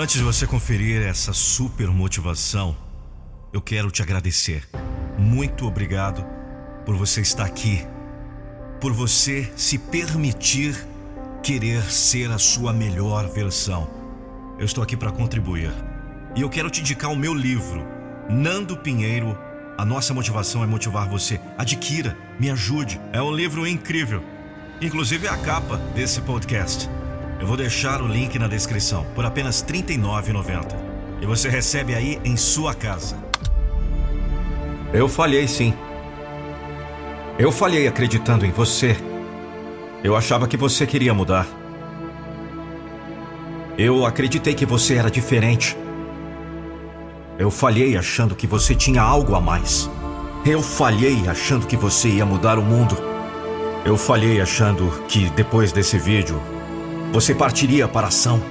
Antes de você conferir essa super motivação, eu quero te agradecer. Muito obrigado por você estar aqui, por você se permitir querer ser a sua melhor versão. Eu estou aqui para contribuir. E eu quero te indicar o meu livro, Nando Pinheiro. A nossa motivação é motivar você. Adquira, me ajude. É um livro incrível. Inclusive a capa desse podcast. Eu vou deixar o link na descrição por apenas R$ 39,90. E você recebe aí em sua casa. Eu falhei sim. Eu falhei acreditando em você. Eu achava que você queria mudar. Eu acreditei que você era diferente. Eu falhei achando que você tinha algo a mais. Eu falhei achando que você ia mudar o mundo. Eu falhei achando que depois desse vídeo você partiria para a ação.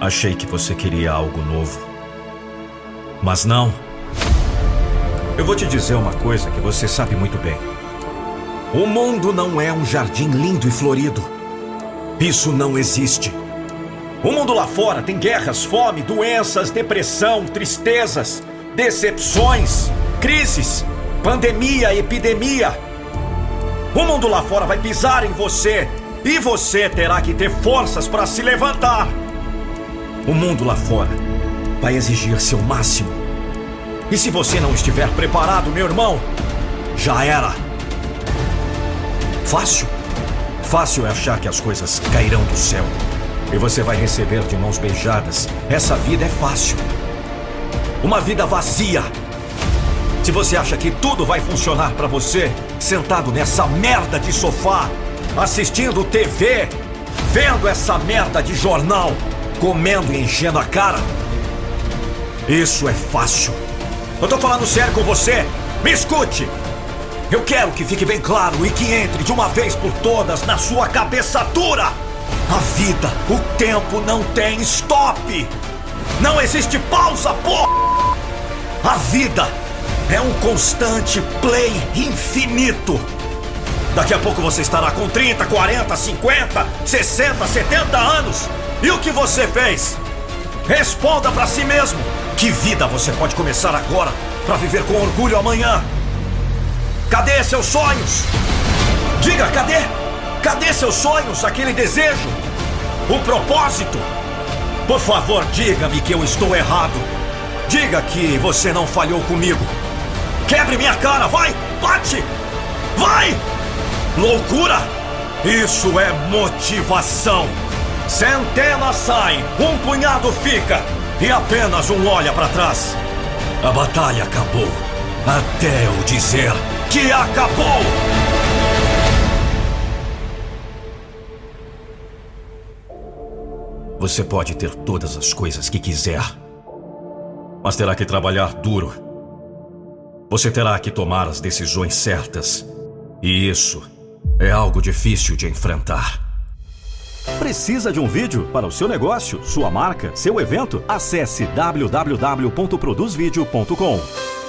Achei que você queria algo novo. Mas não. Eu vou te dizer uma coisa que você sabe muito bem. O mundo não é um jardim lindo e florido. Isso não existe. O mundo lá fora tem guerras, fome, doenças, depressão, tristezas, decepções, crises, pandemia, epidemia. O mundo lá fora vai pisar em você e você terá que ter forças para se levantar. O mundo lá fora vai exigir seu máximo. E se você não estiver preparado, meu irmão, já era. Fácil? Fácil é achar que as coisas cairão do céu e você vai receber de mãos beijadas. Essa vida é fácil. Uma vida vazia. Se você acha que tudo vai funcionar para você, sentado nessa merda de sofá, assistindo TV, vendo essa merda de jornal, comendo e enchendo a cara, isso é fácil. Eu tô falando sério com você. Me escute. Eu quero que fique bem claro e que entre de uma vez por todas na sua cabeça dura. A vida, o tempo não tem stop! Não existe pausa, pô! A vida é um constante play infinito. Daqui a pouco você estará com 30, 40, 50, 60, 70 anos. E o que você fez? Responda para si mesmo. Que vida você pode começar agora para viver com orgulho amanhã? Cadê seus sonhos? Diga, cadê? Cadê seus sonhos, aquele desejo? O propósito? Por favor, diga-me que eu estou errado. Diga que você não falhou comigo. Quebre minha cara, vai! Bate! Vai! Loucura! Isso é motivação. Centenas saem, um punhado fica e apenas um olha para trás. A batalha acabou. Até eu dizer que acabou! Você pode ter todas as coisas que quiser, mas terá que trabalhar duro. Você terá que tomar as decisões certas. E isso é algo difícil de enfrentar. Precisa de um vídeo para o seu negócio, sua marca, seu evento? Acesse www.produzvideo.com.